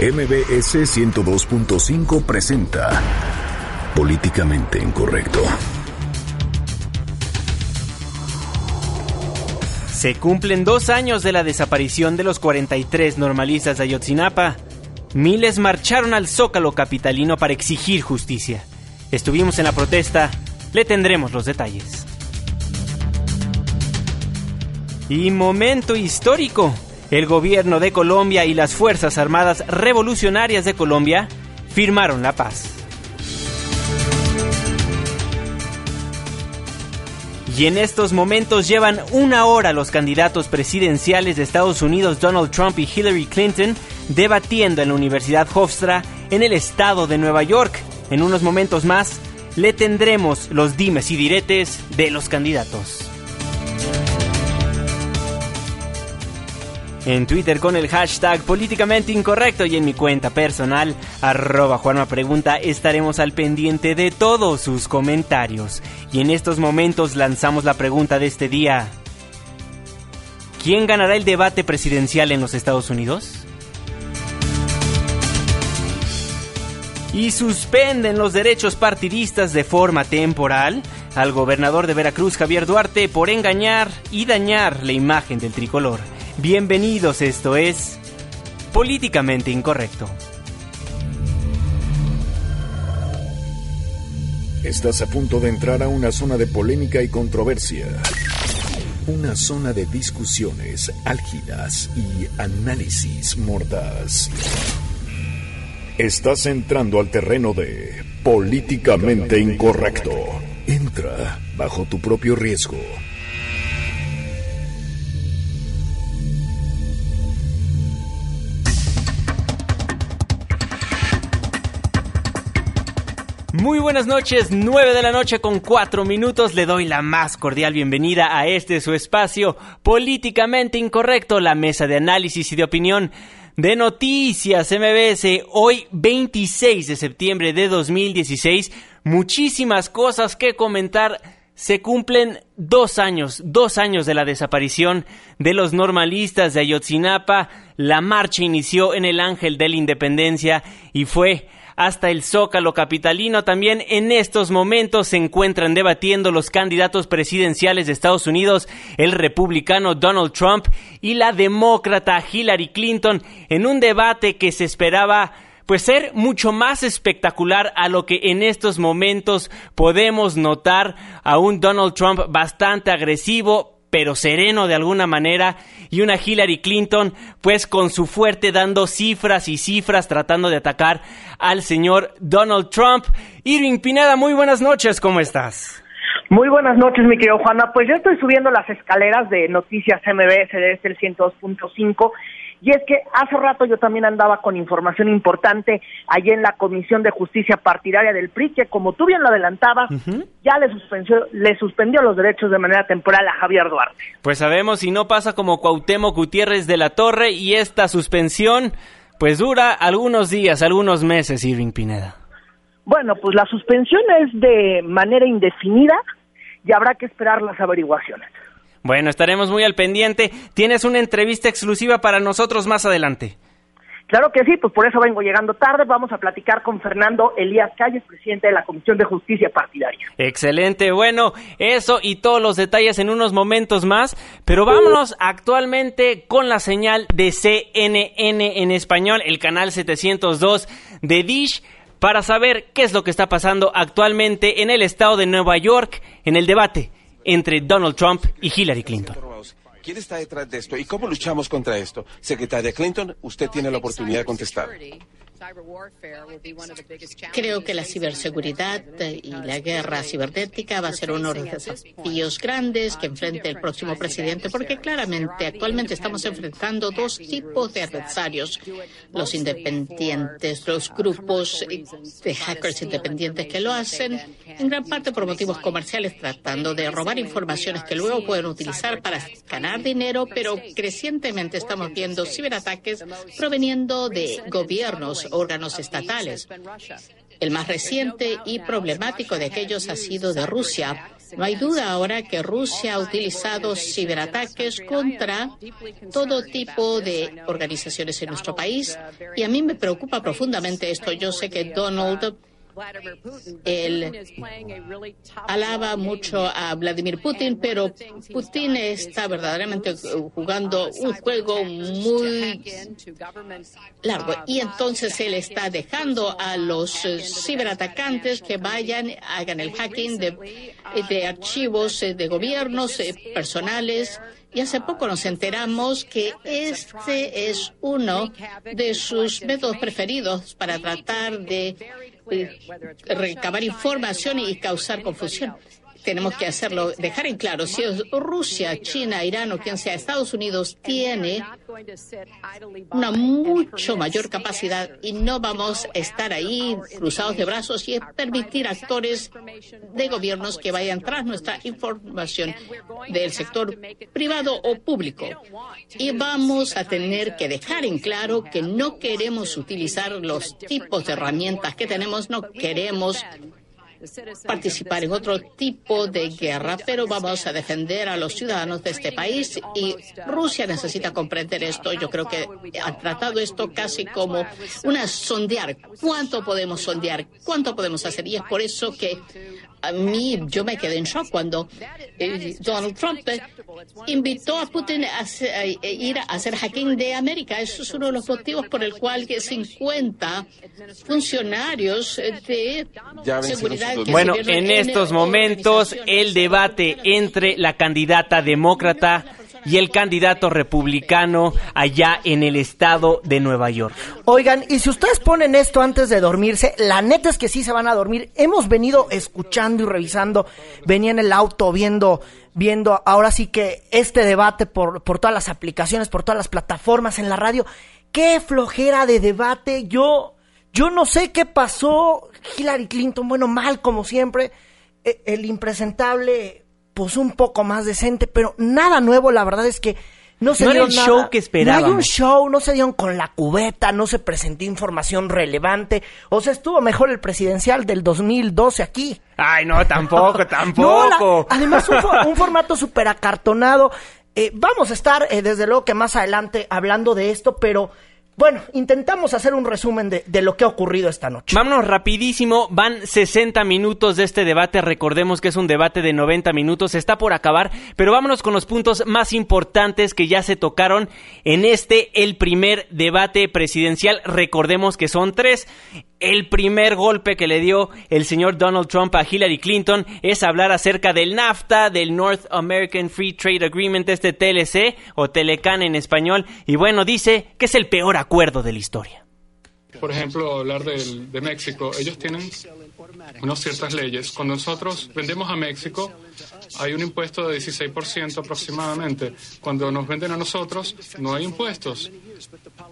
MBS 102.5 presenta Políticamente Incorrecto. Se cumplen dos años de la desaparición de los 43 normalistas de Ayotzinapa. Miles marcharon al Zócalo capitalino para exigir justicia. Estuvimos en la protesta, le tendremos los detalles. Y momento histórico. El gobierno de Colombia y las Fuerzas Armadas Revolucionarias de Colombia firmaron la paz. Y en estos momentos llevan una hora los candidatos presidenciales de Estados Unidos Donald Trump y Hillary Clinton debatiendo en la Universidad Hofstra en el estado de Nueva York. En unos momentos más le tendremos los dimes y diretes de los candidatos. En Twitter con el hashtag políticamente incorrecto y en mi cuenta personal, arroba Juanma Pregunta, estaremos al pendiente de todos sus comentarios. Y en estos momentos lanzamos la pregunta de este día. ¿Quién ganará el debate presidencial en los Estados Unidos? Y suspenden los derechos partidistas de forma temporal al gobernador de Veracruz, Javier Duarte, por engañar y dañar la imagen del tricolor. Bienvenidos, esto es Políticamente Incorrecto. Estás a punto de entrar a una zona de polémica y controversia. Una zona de discusiones álgidas y análisis mordaz. Estás entrando al terreno de Políticamente Incorrecto. Entra bajo tu propio riesgo. Muy buenas noches, 9 de la noche con 4 minutos. Le doy la más cordial bienvenida a este su espacio políticamente incorrecto, la mesa de análisis y de opinión de Noticias MBS. Hoy 26 de septiembre de 2016. Muchísimas cosas que comentar. Se cumplen dos años, dos años de la desaparición de los normalistas de Ayotzinapa. La marcha inició en el Ángel de la Independencia y fue hasta el Zócalo capitalino. También en estos momentos se encuentran debatiendo los candidatos presidenciales de Estados Unidos, el republicano Donald Trump y la demócrata Hillary Clinton, en un debate que se esperaba pues ser mucho más espectacular a lo que en estos momentos podemos notar a un Donald Trump bastante agresivo, pero sereno de alguna manera, y una Hillary Clinton, pues con su fuerte dando cifras y cifras tratando de atacar al señor Donald Trump. Irving Pineda, muy buenas noches, ¿cómo estás? Muy buenas noches, mi querido Juana. Pues yo estoy subiendo las escaleras de Noticias MBS de este el 102.5 y es que hace rato yo también andaba con información importante allí en la Comisión de Justicia Partidaria del PRI, que como tú bien lo adelantabas, ya le suspendió, le suspendió los derechos de manera temporal a Javier Duarte. Pues sabemos si no pasa como Cuauhtémoc Gutiérrez de la Torre y esta suspensión pues dura algunos días, algunos meses, Irving Pineda. Bueno, pues la suspensión es de manera indefinida y habrá que esperar las averiguaciones. Bueno, estaremos muy al pendiente. Tienes una entrevista exclusiva para nosotros más adelante. Claro que sí, pues por eso vengo llegando tarde. Vamos a platicar con Fernando Elías Calles, presidente de la Comisión de Justicia Partidaria. Excelente, bueno, eso y todos los detalles en unos momentos más, pero vámonos actualmente con la señal de CNN en español, el canal 702 de Dish, para saber qué es lo que está pasando actualmente en el estado de Nueva York en el debate entre Donald Trump y Hillary Clinton. ¿Quién está detrás de esto y cómo luchamos contra esto? Secretaria Clinton, usted tiene la oportunidad de contestar. Creo que la ciberseguridad y la guerra cibernética va a ser uno de los desafíos grandes que enfrente el próximo presidente, porque claramente actualmente estamos enfrentando dos tipos de adversarios, los independientes, los grupos de hackers independientes que lo hacen, en gran parte por motivos comerciales, tratando de robar informaciones que luego pueden utilizar para ganar dinero, pero crecientemente estamos viendo ciberataques proveniendo de gobiernos órganos estatales. El más reciente y problemático de aquellos ha sido de Rusia, No hay duda ahora que Rusia ha utilizado ciberataques contra todo tipo de organizaciones en nuestro país y a mí me preocupa profundamente esto. Yo sé que Donald él alaba mucho a Vladimir Putin, pero Putin está verdaderamente jugando un juego muy largo. Y entonces él está dejando a los ciberatacantes que vayan, hagan el hacking de, de archivos de gobiernos eh, personales. Y hace poco nos enteramos que este es uno de sus métodos preferidos para tratar de recabar información y causar confusión. Tenemos que hacerlo, dejar en claro, si es Rusia, China, Irán o quien sea, Estados Unidos tiene una mucho mayor capacidad y no vamos a estar ahí cruzados de brazos y permitir actores de gobiernos que vayan tras nuestra información del sector privado o público. Y vamos a tener que dejar en claro que no queremos utilizar los tipos de herramientas que tenemos, no queremos participar en otro tipo de guerra, pero vamos a defender a los ciudadanos de este país y Rusia necesita comprender esto. Yo creo que ha tratado esto casi como una sondear. ¿Cuánto podemos sondear? ¿Cuánto podemos hacer? Y es por eso que a mí yo me quedé en shock cuando eh, Donald Trump eh, invitó a Putin a, ir a hacer hacking de América. Eso es uno de los motivos por el cual 50 funcionarios de seguridad. Bueno, en estos momentos el debate entre la candidata demócrata y el candidato republicano allá en el estado de Nueva York. Oigan, y si ustedes ponen esto antes de dormirse, la neta es que sí se van a dormir. Hemos venido escuchando y revisando, venía en el auto viendo viendo ahora sí que este debate por, por todas las aplicaciones, por todas las plataformas en la radio. Qué flojera de debate. Yo, yo no sé qué pasó. Hillary Clinton, bueno, mal como siempre. E, el impresentable pues un poco más decente, pero nada nuevo, la verdad es que no se no el show que esperábamos. No hay un show, no se dieron con la cubeta, no se presentó información relevante. O sea, estuvo mejor el presidencial del 2012 aquí. Ay, no, tampoco, tampoco. además, un, formato súper acartonado. Eh, vamos a estar, eh, desde luego que más adelante, hablando de esto, pero bueno, intentamos hacer un resumen de, lo que ha ocurrido esta noche. Vámonos rapidísimo, van 60 minutos de este debate, recordemos que es un debate de 90 minutos, está por acabar, pero vámonos con los puntos más importantes que ya se tocaron en este, el primer debate presidencial, recordemos que son tres. El primer golpe que le dio el señor Donald Trump a Hillary Clinton es hablar acerca del NAFTA, del North American Free Trade Agreement, este TLC o Telecan en español, y bueno, dice que es el peor acuerdo de la historia. Por ejemplo, hablar de, México, ellos tienen unas ciertas leyes. Cuando nosotros vendemos a México, hay un impuesto de 16% aproximadamente. Cuando nos venden a nosotros, no hay impuestos.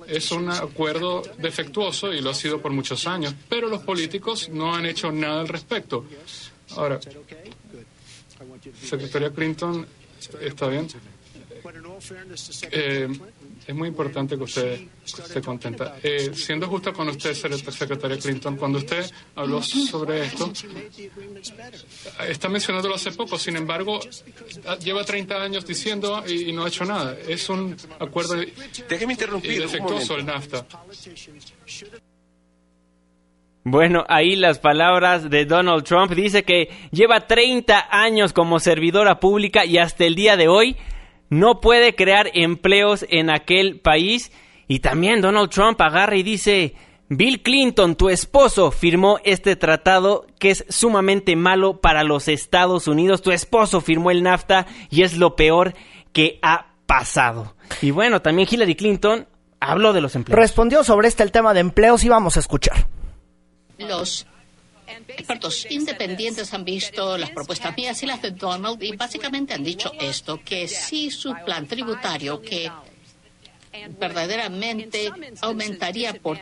Es un acuerdo defectuoso y lo ha sido por muchos años, pero los políticos no han hecho nada al respecto. Ahora, Secretaria Clinton, ¿está bien? Eh, es muy importante que usted esté contenta. Eh, siendo justa con usted, secretaria Clinton, cuando usted habló sobre esto, está mencionándolo hace poco, sin embargo, lleva 30 años diciendo y, no ha hecho nada. Es un acuerdo Déjeme interrumpir, defectuoso el NAFTA. Bueno, ahí las palabras de Donald Trump. Dice que lleva 30 años como servidora pública y hasta el día de hoy no puede crear empleos en aquel país. Y también Donald Trump agarra y dice, Bill Clinton, tu esposo, firmó este tratado que es sumamente malo para los Estados Unidos. Tu esposo firmó el NAFTA y es lo peor que ha pasado. Y bueno, también Hillary Clinton habló de los empleos. Respondió sobre este el tema de empleos y vamos a escuchar. Los expertos independientes han visto las propuestas mías y las de Donald y básicamente han dicho esto, que si su plan tributario, que verdaderamente aumentaría por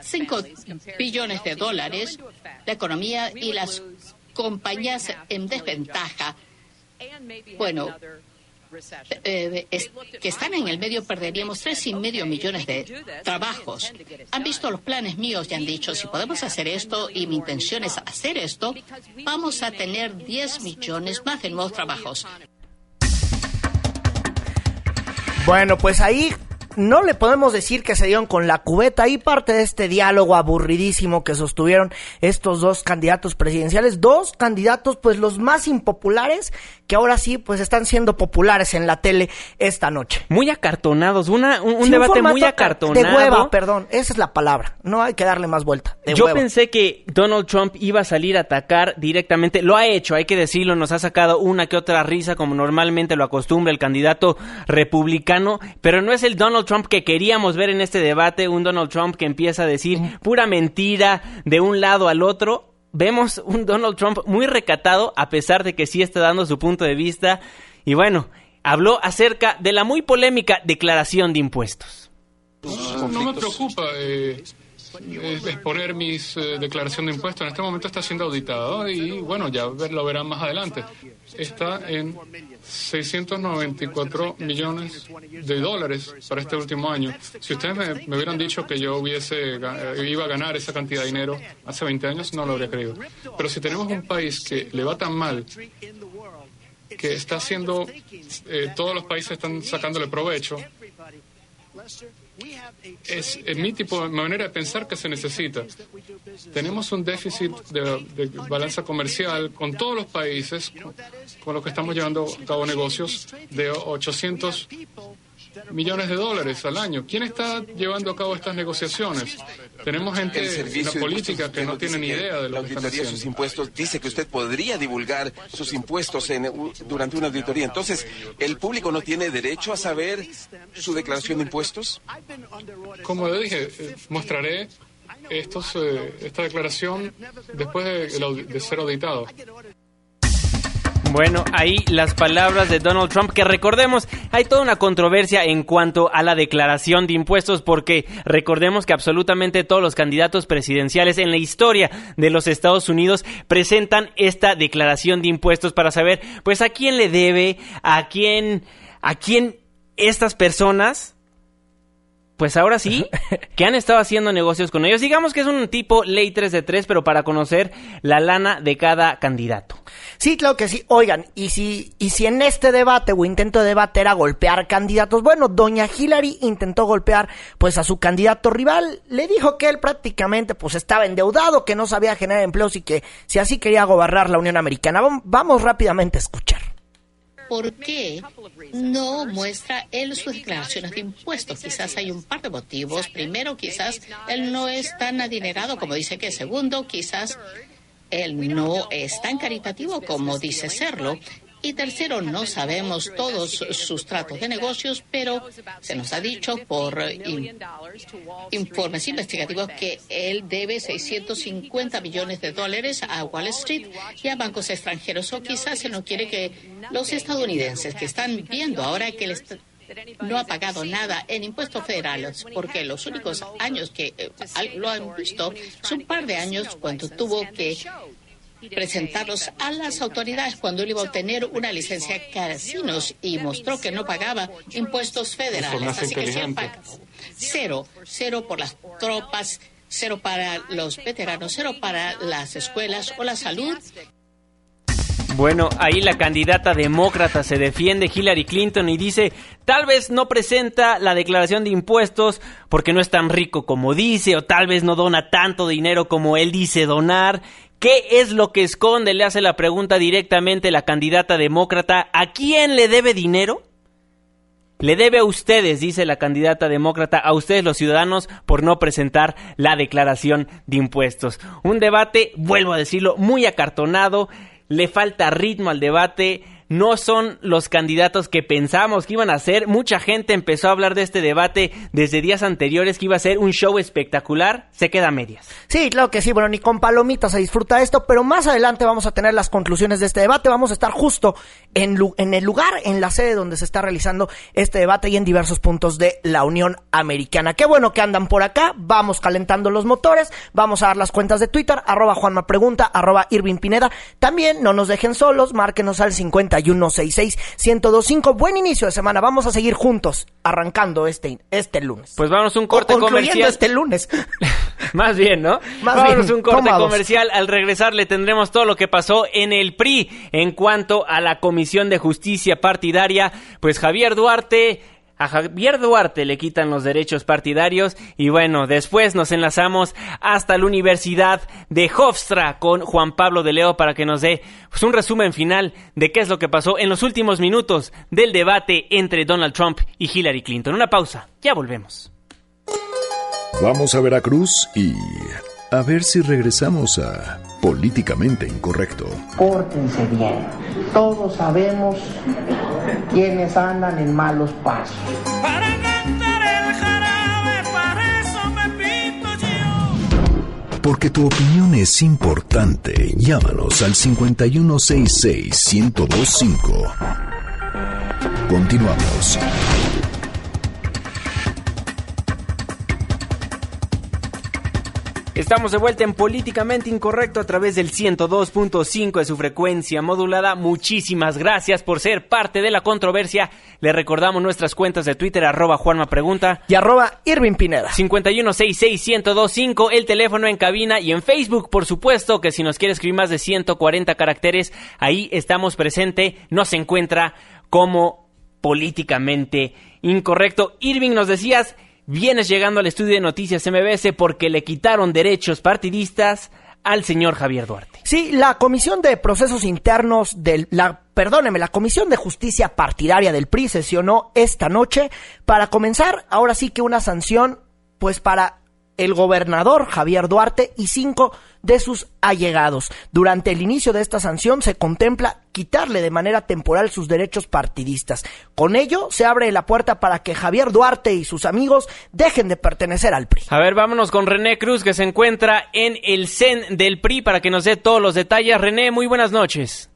5 billones de dólares la economía y las compañías en desventaja. Bueno, eh, que están en el medio perderíamos tres y medio millones de trabajos. Han visto los planes míos y han dicho, si podemos hacer esto y mi intención es hacer esto, vamos a tener 10 millones más de nuevos trabajos. Bueno, pues ahí no le podemos decir que se dieron con la cubeta y parte de este diálogo aburridísimo que sostuvieron estos dos candidatos presidenciales, dos candidatos pues los más impopulares que ahora sí pues están siendo populares en la tele esta noche. Muy acartonados, una, un, debate muy acartonado. De hueva, perdón, esa es la palabra, no hay que darle más vuelta. Yo pensé que Donald Trump iba a salir a atacar directamente, lo ha hecho, hay que decirlo, nos ha sacado una que otra risa como normalmente lo acostumbra el candidato republicano, pero no es el Donald Trump que queríamos ver en este debate, un Donald Trump que empieza a decir pura mentira de un lado al otro. Vemos un Donald Trump muy recatado, a pesar de que sí está dando su punto de vista. Y bueno, habló acerca de la muy polémica declaración de impuestos. No, me preocupa. Eh, exponer mis eh, declaración de impuestos. En este momento está siendo auditado y bueno, ya lo verán más adelante. Está en 694 millones de dólares para este último año. Si ustedes me, hubieran dicho que yo hubiese eh, iba a ganar esa cantidad de dinero hace 20 años, no lo habría creído. Pero si tenemos un país que le va tan mal que está haciendo, eh, todos los países están sacándole provecho, es, mi tipo, manera de pensar que se necesita. Tenemos un déficit de, balanza comercial con todos los países con, con los que estamos llevando a cabo negocios de 800 millones de dólares al año. ¿Quién está llevando a cabo estas negociaciones? Tenemos gente en la política que no tiene ni idea de lo que están haciendo. sus impuestos dice que usted podría divulgar sus impuestos en, durante una auditoría. Entonces, ¿el público no tiene derecho a saber su declaración de impuestos? Como le dije, eh, mostraré estos, eh, esta declaración después de, de ser auditado. Bueno, ahí las palabras de Donald Trump, que recordemos, hay toda una controversia en cuanto a la declaración de impuestos, porque recordemos que absolutamente todos los candidatos presidenciales en la historia de los Estados Unidos presentan esta declaración de impuestos para saber, pues, a quién le debe, a quién, a quién estas personas pues ahora sí, que han estado haciendo negocios con ellos. Digamos que es un tipo ley 3 de 3, pero para conocer la lana de cada candidato. Sí, claro que sí. Oigan, y si, y si en este debate o intento de debate era golpear candidatos, bueno, doña Hillary intentó golpear pues a su candidato rival. Le dijo que él prácticamente pues estaba endeudado, que no sabía generar empleos y que si así quería gobernar la Unión Americana. Vamos rápidamente a escuchar. ¿Por qué no muestra él sus declaraciones de impuestos? Quizás hay un par de motivos. Primero, quizás él no es tan adinerado como dice que. Segundo, quizás él no es tan caritativo como dice serlo. Y tercero, no sabemos todos sus tratos de negocios, pero se nos ha dicho por informes investigativos que él debe 650 millones de dólares a Wall Street y a bancos extranjeros. O quizás se no quiere que los estadounidenses que están viendo ahora que no ha pagado nada en impuestos federales, porque los únicos años que eh, lo han visto son un par de años cuando tuvo que presentarlos a las autoridades cuando él iba a obtener una licencia de casinos y mostró que no pagaba impuestos federales. Así que cero, cero por las tropas, cero para los veteranos, cero para las escuelas o la salud. Bueno, ahí la candidata demócrata se defiende, Hillary Clinton, y dice, tal vez no presenta la declaración de impuestos porque no es tan rico como dice, o tal vez no dona tanto dinero como él dice donar, ¿Qué es lo que esconde? Le hace la pregunta directamente la candidata demócrata. ¿A quién le debe dinero? Le debe a ustedes, dice la candidata demócrata, a ustedes los ciudadanos por no presentar la declaración de impuestos. Un debate, vuelvo a decirlo, muy acartonado, le falta ritmo al debate no son los candidatos que pensamos que iban a ser. Mucha gente empezó a hablar de este debate desde días anteriores que iba a ser un show espectacular. Se queda a medias. Sí, claro que sí. Bueno, ni con palomitas se disfruta esto, pero más adelante vamos a tener las conclusiones de este debate. Vamos a estar justo en, el lugar, en la sede donde se está realizando este debate y en diversos puntos de la Unión Americana. Qué bueno que andan por acá. Vamos calentando los motores. Vamos a dar las cuentas de Twitter, arroba Juanma Pregunta, arroba Irving Pineda. También no nos dejen solos, márquenos al 50 5166-1025. Buen inicio de semana. Vamos a seguir juntos arrancando este, este lunes. Pues vamos a un corte O comercial. este lunes. Más bien, ¿no? Más Vámonos bien, un corte comercial. Al regresar le tendremos todo lo que pasó en el PRI en cuanto a la Comisión de Justicia Partidaria. Pues Javier Duarte... A Javier Duarte le quitan los derechos partidarios y bueno, después nos enlazamos hasta la Universidad de Hofstra con Juan Pablo de Leo para que nos dé pues, un resumen final de qué es lo que pasó en los últimos minutos del debate entre Donald Trump y Hillary Clinton. Una pausa, ya volvemos. Vamos a Veracruz y a ver si regresamos a Políticamente Incorrecto. Pórtense bien. Todos sabemos quienes andan en malos pasos. Para cantar el jarabe, para eso me pinto yo. Porque tu opinión es importante. Llámanos al 5166-1025. Continuamos. Estamos de vuelta en Políticamente Incorrecto a través del 102.5 de su frecuencia modulada. Muchísimas gracias por ser parte de la controversia. Le recordamos nuestras cuentas de Twitter, arroba Juanma Pregunta. Y arroba Irving Pineda. 5166-1025, el teléfono en cabina y en Facebook, por supuesto, que si nos quiere escribir más de 140 caracteres, ahí estamos presente, nos encuentra como políticamente incorrecto. Irving, nos decías, vienes llegando al estudio de noticias MBS porque le quitaron derechos partidistas al señor Javier Duarte. Sí, la Comisión de Procesos Internos del la perdóneme, la Comisión de Justicia Partidaria del PRI sesionó esta noche para comenzar ahora sí que una sanción pues para el gobernador Javier Duarte y cinco de sus allegados. Durante el inicio de esta sanción se contempla quitarle de manera temporal sus derechos partidistas. Con ello se abre la puerta para que Javier Duarte y sus amigos dejen de pertenecer al PRI. A ver, vámonos con René Cruz, que se encuentra en el CEN del PRI para que nos dé todos los detalles. René, muy buenas noches.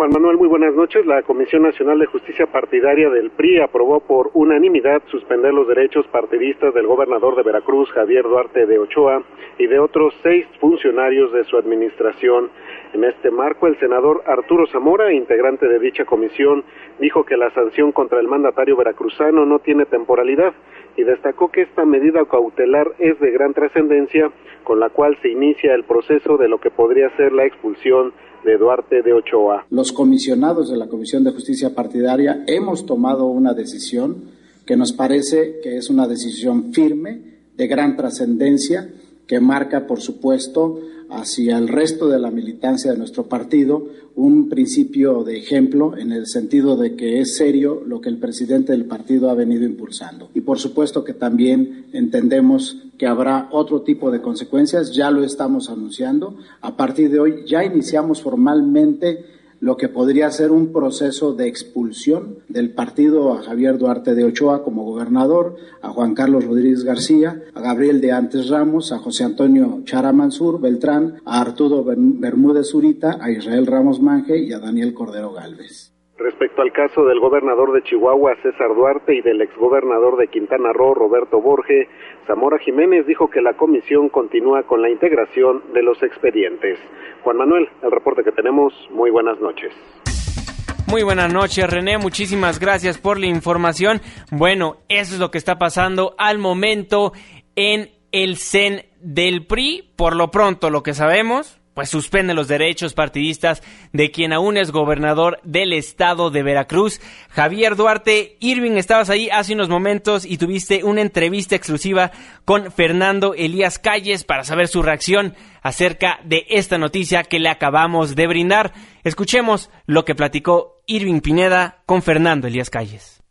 Juan Manuel, muy buenas noches. La Comisión Nacional de Justicia Partidaria del PRI aprobó por unanimidad suspender los derechos partidistas del gobernador de Veracruz, Javier Duarte de Ochoa, y de otros seis funcionarios de su administración. En este marco, el senador Arturo Zamora, integrante de dicha comisión, dijo que la sanción contra el mandatario veracruzano no tiene temporalidad y destacó que esta medida cautelar es de gran trascendencia, con la cual se inicia el proceso de lo que podría ser la expulsión de Duarte de Ochoa. Los comisionados de la Comisión de Justicia Partidaria hemos tomado una decisión que nos parece que es una decisión firme, de gran trascendencia, que marca, por supuesto, hacia el resto de la militancia de nuestro partido un principio de ejemplo en el sentido de que es serio lo que el presidente del partido ha venido impulsando. Y por supuesto que también entendemos que habrá otro tipo de consecuencias, ya lo estamos anunciando. A partir de hoy ya iniciamos formalmente lo que podría ser un proceso de expulsión del partido a Javier Duarte de Ochoa como gobernador, a Juan Carlos Rodríguez García, a Gabriel de Antes Ramos, a José Antonio Chara Mansur Beltrán, a Arturo Bermúdez Zurita, a Israel Ramos Manje y a Daniel Cordero Galvez. Respecto al caso del gobernador de Chihuahua, César Duarte, y del exgobernador de Quintana Roo, Roberto Borge, Zamora Jiménez dijo que la comisión continúa con la integración de los expedientes. Juan Manuel, el reporte que tenemos, muy buenas noches. Muy buenas noches, René. Muchísimas gracias por la información. Bueno, eso es lo que está pasando al momento en el CEN del PRI. Por lo pronto, lo que sabemos, pues suspende los derechos partidistas de quien aún es gobernador del estado de Veracruz. Javier Duarte, Irving, estabas ahí hace unos momentos y tuviste una entrevista exclusiva con Fernando Elías Calles para saber su reacción acerca de esta noticia que le acabamos de brindar. Escuchemos lo que platicó Irving Pineda con Fernando Elías Calles.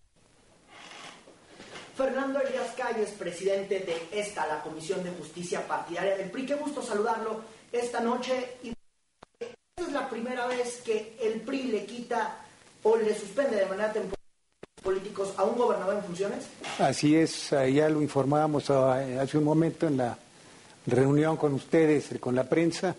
Fernando Elías Calles, presidente de esta, la Comisión de Justicia Partidaria del PRI. Qué gusto saludarlo esta noche. Y esta es la primera vez que el PRI le quita o le suspende de manera temporal políticos a un gobernador en funciones. Así es, ya lo informábamos hace un momento en la reunión con ustedes, con la prensa.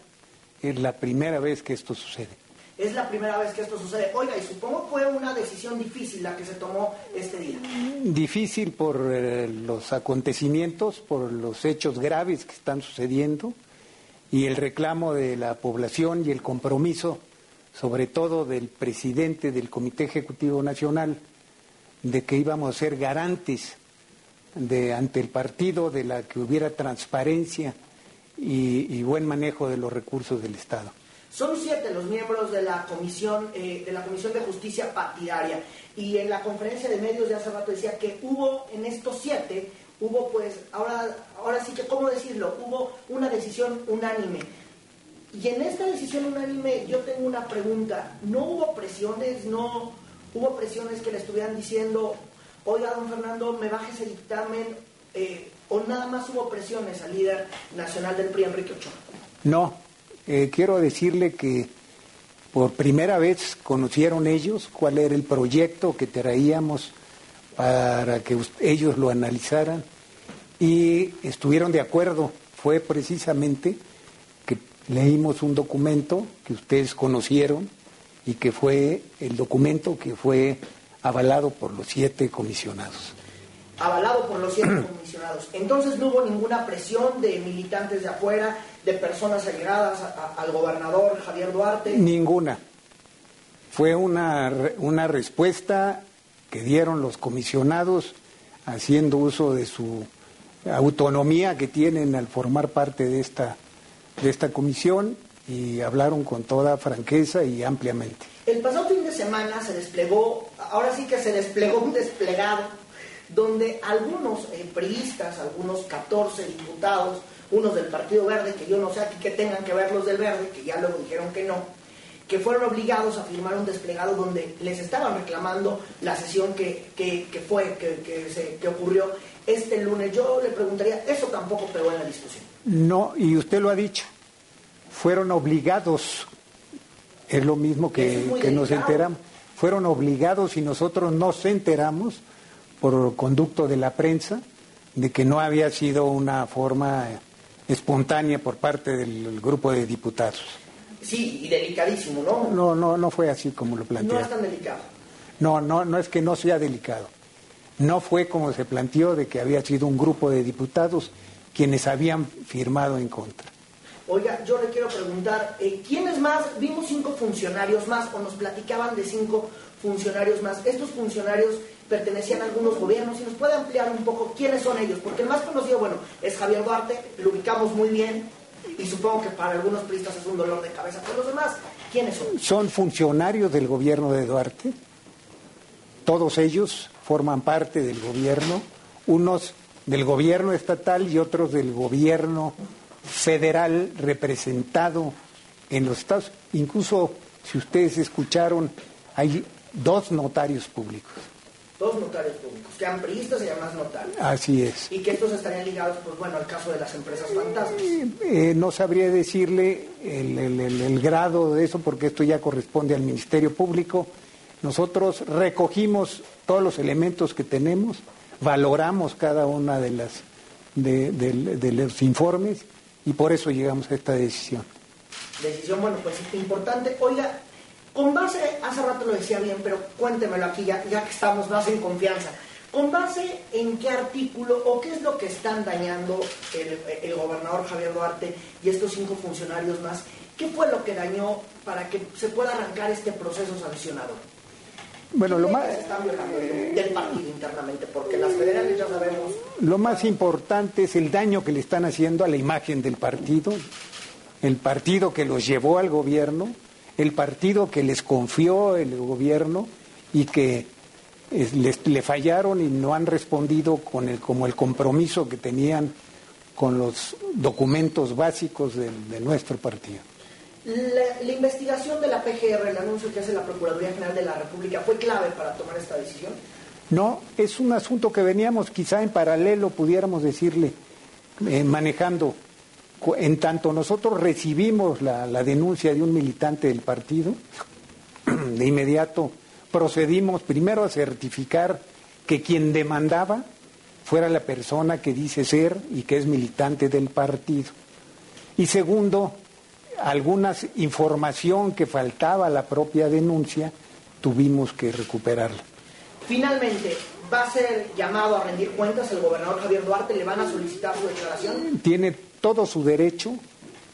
Es la primera vez que esto sucede. Es la primera vez que esto sucede. Oiga, y supongo fue una decisión difícil la que se tomó este día. Difícil por eh, los acontecimientos, por los hechos graves que están sucediendo y el reclamo de la población y el compromiso sobre todo del presidente del Comité Ejecutivo Nacional, de que íbamos a ser garantes de, ante el partido de la que hubiera transparencia y, buen manejo de los recursos del Estado. Son siete los miembros de la comisión eh, de la comisión de justicia partidaria y en la conferencia de medios de hace rato decía que hubo en estos siete hubo pues ahora ahora sí que cómo decirlo hubo una decisión unánime. Y en esta decisión unánime yo tengo una pregunta. No hubo presiones no hubo presiones que le estuvieran diciendo oiga don Fernando me baje ese dictamen eh, o nada más hubo presiones al líder nacional del PRI Enrique Ochoa. No, eh, quiero decirle que por primera vez conocieron ellos cuál era el proyecto que traíamos para que ellos lo analizaran y estuvieron de acuerdo. Fue precisamente que leímos un documento que ustedes conocieron y que fue el documento que fue avalado por los siete comisionados. avalado por los siete comisionados. Entonces no hubo ninguna presión de militantes de afuera, de personas allegadas a- a- al gobernador Javier Duarte. Ninguna. Fue una, una respuesta que dieron los comisionados haciendo uso de su autonomía que tienen al formar parte de esta, de esta comisión y hablaron con toda franqueza y ampliamente. El pasado fin de semana se desplegó, ahora sí que se desplegó un desplegado, donde algunos eh, algunos 14 diputados, unos del Partido Verde, que yo no sé aquí que tengan que ver los del Verde, que ya luego dijeron que no, que fueron obligados a firmar un desplegado donde les estaban reclamando la sesión que, que, que fue, que, que, se- que ocurrió este lunes. Yo le preguntaría, eso tampoco pegó en la discusión. No, y usted lo ha dicho, fueron obligados, es lo mismo que, que nos enteramos, fueron obligados y nosotros nos enteramos por conducto de la prensa de que no había sido una forma espontánea por parte del grupo de diputados. Sí, y delicadísimo, ¿no? No, no, no fue así como lo No es tan delicado. No, no, no es que no sea delicado. No fue como se planteó de que había sido un grupo de diputados quienes habían firmado en contra. Oiga, yo le quiero preguntar, eh, ¿quiénes más? Vimos cinco funcionarios más o nos platicaban de cinco funcionarios más. Estos funcionarios pertenecían a algunos gobiernos y nos puede ampliar un poco quiénes son ellos, porque el más conocido, bueno, es Javier Duarte, lo ubicamos muy bien y supongo que para algunos priistas es un dolor de cabeza, pero los demás, ¿quiénes son? Son funcionarios del gobierno de Duarte, todos ellos forman parte del gobierno, unos del gobierno estatal y otros del gobierno federal representado en los estados. Incluso, si ustedes escucharon, hay dos notarios públicos. Dos notarios públicos, que eran priistas y además notarios. Así es. Y que estos estarían ligados, pues bueno, al caso de las empresas fantasmas. Eh, no sabría decirle el, el- el- el grado de eso porque esto ya corresponde al Ministerio Público. Nosotros recogimos todos los elementos que tenemos, valoramos cada una de las de, de- de los informes y por eso llegamos a esta decisión. Decisión, bueno, pues importante. Oiga, con base, hace rato lo decía bien, pero cuéntemelo aquí ya, ya que estamos más en confianza. ¿Con base en qué artículo o qué es lo que están dañando el, el gobernador Javier Duarte y estos cinco funcionarios más? ¿Qué fue lo que dañó para que se pueda arrancar este proceso sancionador? Bueno, lo más, Se están violando del del partido internamente, porque las federales ya sabemos lo más importante es el daño que le están haciendo a la imagen del partido, el partido que los llevó al gobierno, el partido que les confió el gobierno y que eh, les, le fallaron y no han respondido con el, como el compromiso que tenían con los documentos básicos de, de nuestro partido. La, la investigación de la PGR, el anuncio que hace la Procuraduría General de la República, fue clave para tomar esta decisión. No, es un asunto que veníamos quizá en paralelo, pudiéramos decirle, eh, manejando. En tanto nosotros recibimos la, la denuncia de un militante del partido, de inmediato procedimos primero a certificar que quien demandaba fuera la persona que dice ser y que es militante del partido. Y segundo, alguna información que faltaba a la propia denuncia, tuvimos que recuperarla. Finalmente, va a ser llamado a rendir cuentas el gobernador Javier Duarte, le van a solicitar su declaración. tiene todo su derecho,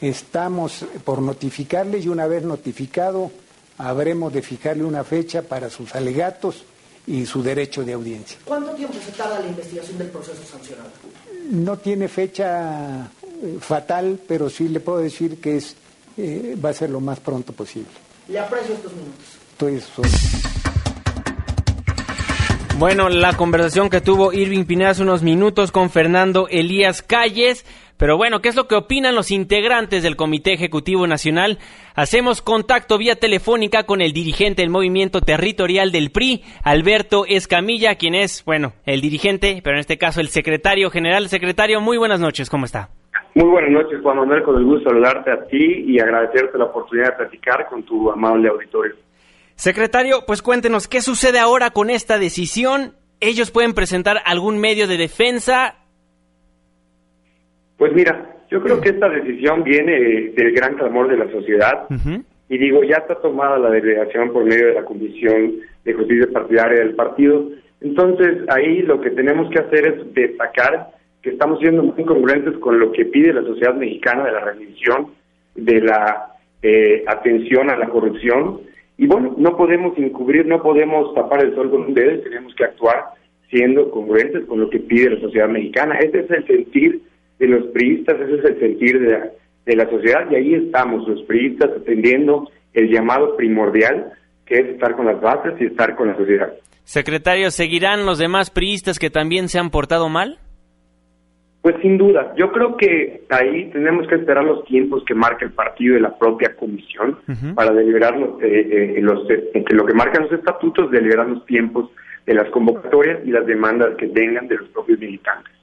estamos por notificarle y una vez notificado habremos de fijarle una fecha para sus alegatos y su derecho de audiencia. ¿Cuánto tiempo se tarda la investigación del proceso sancionado? No tiene fecha eh, fatal, pero sí le puedo decir que es eh, va a ser lo más pronto posible. Le aprecio estos minutos. Estoy, Bueno, la conversación que tuvo Irving Pineda hace unos minutos con Fernando Elías Calles. Pero bueno, ¿qué es lo que opinan los integrantes del Comité Ejecutivo Nacional? Hacemos contacto vía telefónica con el dirigente del movimiento territorial del PRI, Alberto Escamilla, quien es, bueno, el dirigente, pero en este caso el secretario general. Secretario, muy buenas noches, ¿cómo está? Muy buenas noches, Juan Manuel, con el gusto de saludarte a ti y agradecerte la oportunidad de platicar con tu amable auditorio. Secretario, pues cuéntenos, ¿qué sucede ahora con esta decisión? ¿Ellos pueden presentar algún medio de defensa? Pues mira, yo creo que esta decisión viene del gran clamor de la sociedad y digo, ya está tomada la delegación por medio de la Comisión de Justicia Partidaria del partido. Entonces, ahí lo que tenemos que hacer es destacar que estamos siendo muy congruentes con lo que pide la sociedad mexicana de la rendición, de la eh, atención a la corrupción. Y bueno, no podemos encubrir, no podemos tapar el sol con un dedo, y tenemos que actuar siendo congruentes con lo que pide la sociedad mexicana. Ese es el sentir de los priistas, ese es el sentir de la, de la sociedad y ahí estamos los priistas atendiendo el llamado primordial que es estar con las bases y estar con la sociedad. Secretario, ¿seguirán los demás priistas que también se han portado mal? Pues sin duda, yo creo que ahí tenemos que esperar los tiempos que marca el partido y la propia comisión para deliberar los, eh, eh, los, eh, que lo que marcan los estatutos, deliberar los tiempos de las convocatorias y las demandas que tengan de los propios militantes.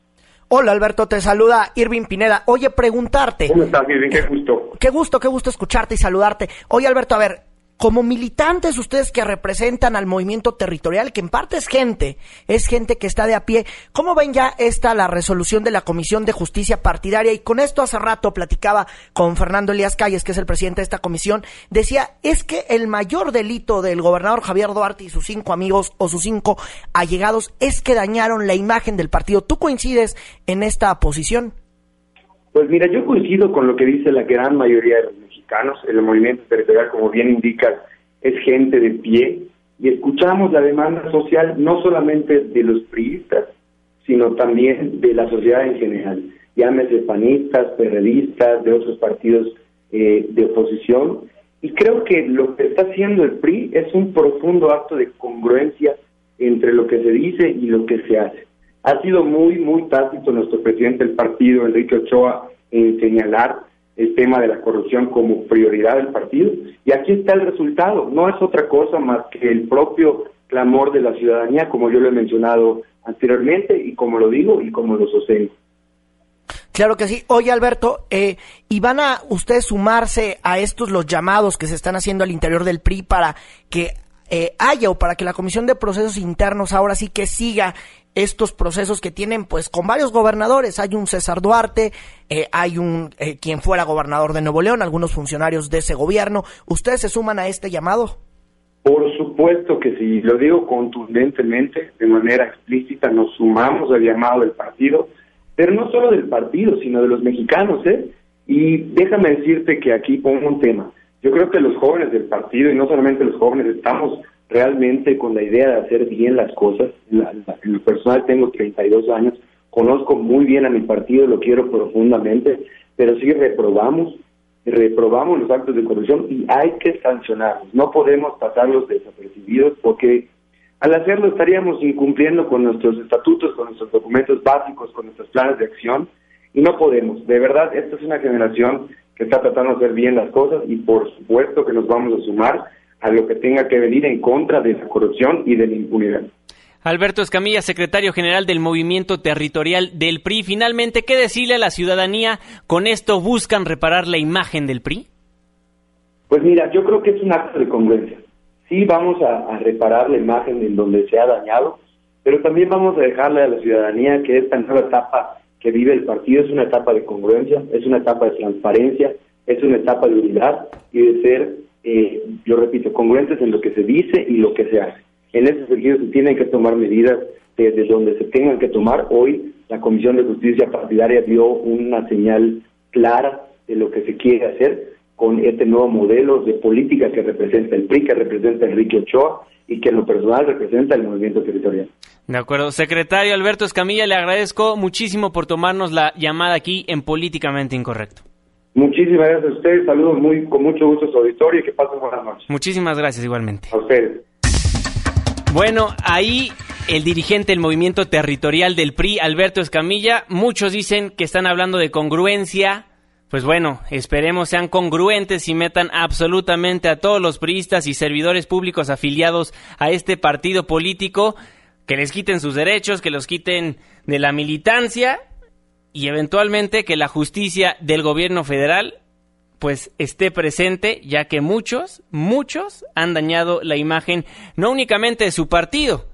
Hola Alberto, te saluda Irving Pineda. Oye, preguntarte. ¿Cómo estás, Irving? Qué gusto. Qué gusto, qué gusto escucharte y saludarte. Oye Alberto, a ver, como militantes ustedes que representan al movimiento territorial, que en parte es gente, es gente que está de a pie, ¿cómo ven ya esta la resolución de la Comisión de Justicia Partidaria? Y con esto hace rato platicaba con Fernando Elías Calles, que es el presidente de esta comisión, decía, es que el mayor delito del gobernador Javier Duarte y sus cinco amigos o sus cinco allegados es que dañaron la imagen del partido. ¿Tú coincides en esta posición? Pues mira, yo coincido con lo que dice la gran mayoría de los mexicanos. El movimiento territorial, como bien indicas, es gente de pie y escuchamos la demanda social no solamente de los priistas, sino también de la sociedad en general. Llámese panistas, perredistas, de otros partidos eh, de oposición. Y creo que lo que está haciendo el PRI es un profundo acto de congruencia entre lo que se dice y lo que se hace. Ha sido muy, muy tácito nuestro presidente del partido, Enrique Ochoa, en señalar el tema de la corrupción como prioridad del partido. Y aquí está el resultado. No es otra cosa más que el propio clamor de la ciudadanía, como yo lo he mencionado anteriormente y como lo digo y como lo sostengo. Claro que sí. Oye, Alberto, eh, ¿y van a ustedes sumarse a estos los llamados que se están haciendo al interior del PRI para que eh, haya o para que la Comisión de Procesos Internos ahora sí que siga estos procesos que tienen pues con varios gobernadores. Hay un César Duarte, eh, hay un eh, quien fuera gobernador de Nuevo León, algunos funcionarios de ese gobierno. ¿Ustedes se suman a este llamado? Por supuesto que sí, lo digo contundentemente, de manera explícita, nos sumamos al llamado del partido, pero no solo del partido, sino de los mexicanos, ¿eh? Y déjame decirte que aquí pongo un tema. Yo creo que los jóvenes del partido, y no solamente los jóvenes, estamos realmente con la idea de hacer bien las cosas. La, en lo personal tengo 32 años, conozco muy bien a mi partido, lo quiero profundamente, pero sí reprobamos, reprobamos los actos de corrupción y hay que sancionarlos. No podemos pasarlos desapercibidos porque al hacerlo estaríamos incumpliendo con nuestros estatutos, con nuestros documentos básicos, con nuestros planes de acción y no podemos. De verdad, esta es una generación que está tratando de hacer bien las cosas y por supuesto que nos vamos a sumar a lo que tenga que venir en contra de la corrupción y de la impunidad. Alberto Escamilla, secretario general del Movimiento Territorial del PRI. Finalmente, ¿qué decirle a la ciudadanía? ¿Con esto buscan reparar la imagen del PRI? Pues mira, yo creo que es un acto de congruencia. Sí vamos a, a reparar la imagen en donde se ha dañado, pero también vamos a dejarle a la ciudadanía que esta nueva etapa que vive el partido es una etapa de congruencia, es una etapa de transparencia, es una etapa de unidad y de ser, eh, yo repito, congruentes en lo que se dice y lo que se hace. En ese sentido se tienen que tomar medidas desde donde se tengan que tomar. Hoy la Comisión de Justicia Partidaria dio una señal clara de lo que se quiere hacer con este nuevo modelo de política que representa el PRI, que representa Enrique Ochoa y que en lo personal representa el movimiento territorial. De acuerdo. Secretario Alberto Escamilla, le agradezco muchísimo por tomarnos la llamada aquí en Políticamente Incorrecto. Muchísimas gracias a ustedes, saludos muy, con mucho gusto a su auditorio y que pasen buenas noches. Muchísimas gracias igualmente. A ustedes. Bueno, ahí el dirigente del movimiento territorial del PRI, Alberto Escamilla, muchos dicen que están hablando de congruencia. Pues bueno, esperemos sean congruentes y metan absolutamente a todos los priistas y servidores públicos afiliados a este partido político, que les quiten sus derechos, que los quiten de la militancia y eventualmente que la justicia del gobierno federal pues esté presente, ya que muchos, muchos han dañado la imagen no únicamente de su partido,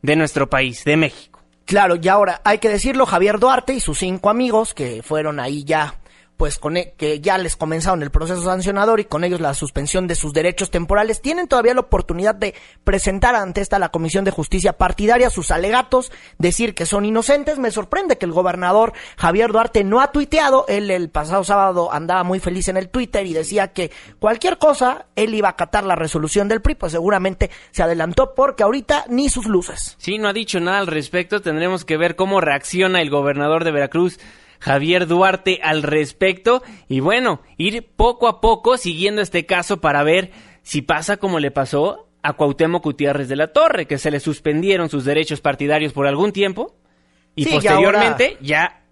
de nuestro país, de México. Claro, y ahora hay que decirlo, Javier Duarte y sus cinco amigos que fueron ahí ya pues con e- que ya les comenzaron el proceso sancionador y con ellos la suspensión de sus derechos temporales, tienen todavía la oportunidad de presentar ante esta la Comisión de Justicia Partidaria sus alegatos, decir que son inocentes. Me sorprende que el gobernador Javier Duarte no ha tuiteado, él el pasado sábado andaba muy feliz en el Twitter y decía que cualquier cosa él iba a acatar la resolución del PRI, pues seguramente se adelantó porque ahorita ni sus luces. Sí, no ha dicho nada al respecto, tendremos que ver cómo reacciona el gobernador de Veracruz. Javier Duarte al respecto y bueno, ir poco a poco siguiendo este caso para ver si pasa como le pasó a Cuauhtémoc Gutiérrez de la Torre, que se le suspendieron sus derechos partidarios por algún tiempo y Sí, y posteriormente ya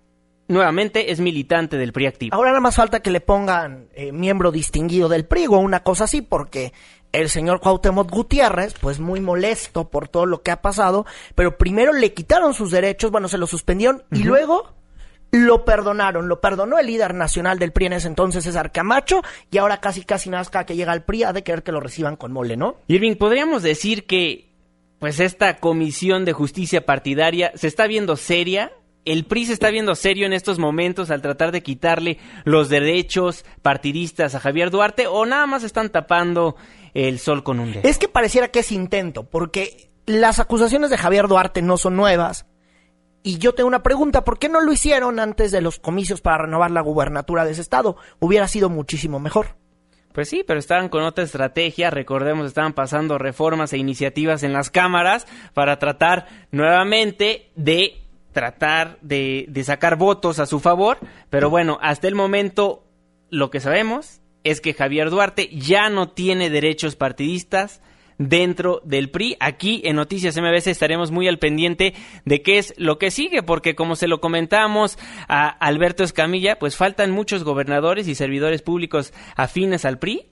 nuevamente es militante del PRI activo. Ahora nada más falta que le pongan eh, miembro distinguido del PRI o una cosa así, porque el señor Cuauhtémoc Gutiérrez, pues muy molesto por todo lo que ha pasado, pero primero le quitaron sus derechos, bueno, se los suspendieron y luego lo perdonaron, lo perdonó el líder nacional del PRI en ese entonces, César Camacho, y ahora casi casi nada cada que llega al PRI ha de querer que lo reciban con mole, ¿no? Irving, podríamos decir que pues esta comisión de justicia partidaria se está viendo seria. El PRI se está viendo serio en estos momentos al tratar de quitarle los derechos partidistas a Javier Duarte o nada más están tapando el sol con un dedo. Es que pareciera que es intento, porque las acusaciones de Javier Duarte no son nuevas. Y yo tengo una pregunta, ¿por qué no lo hicieron antes de los comicios para renovar la gubernatura de ese estado? Hubiera sido muchísimo mejor. Pues sí, pero estaban con otra estrategia, recordemos, estaban pasando reformas e iniciativas en las cámaras para tratar nuevamente de tratar de, de sacar votos a su favor, pero bueno, hasta el momento lo que sabemos es que Javier Duarte ya no tiene derechos partidistas dentro del PRI. Aquí en Noticias MBS estaremos muy al pendiente de qué es lo que sigue, porque como se lo comentamos a Alberto Escamilla, pues faltan muchos gobernadores y servidores públicos afines al PRI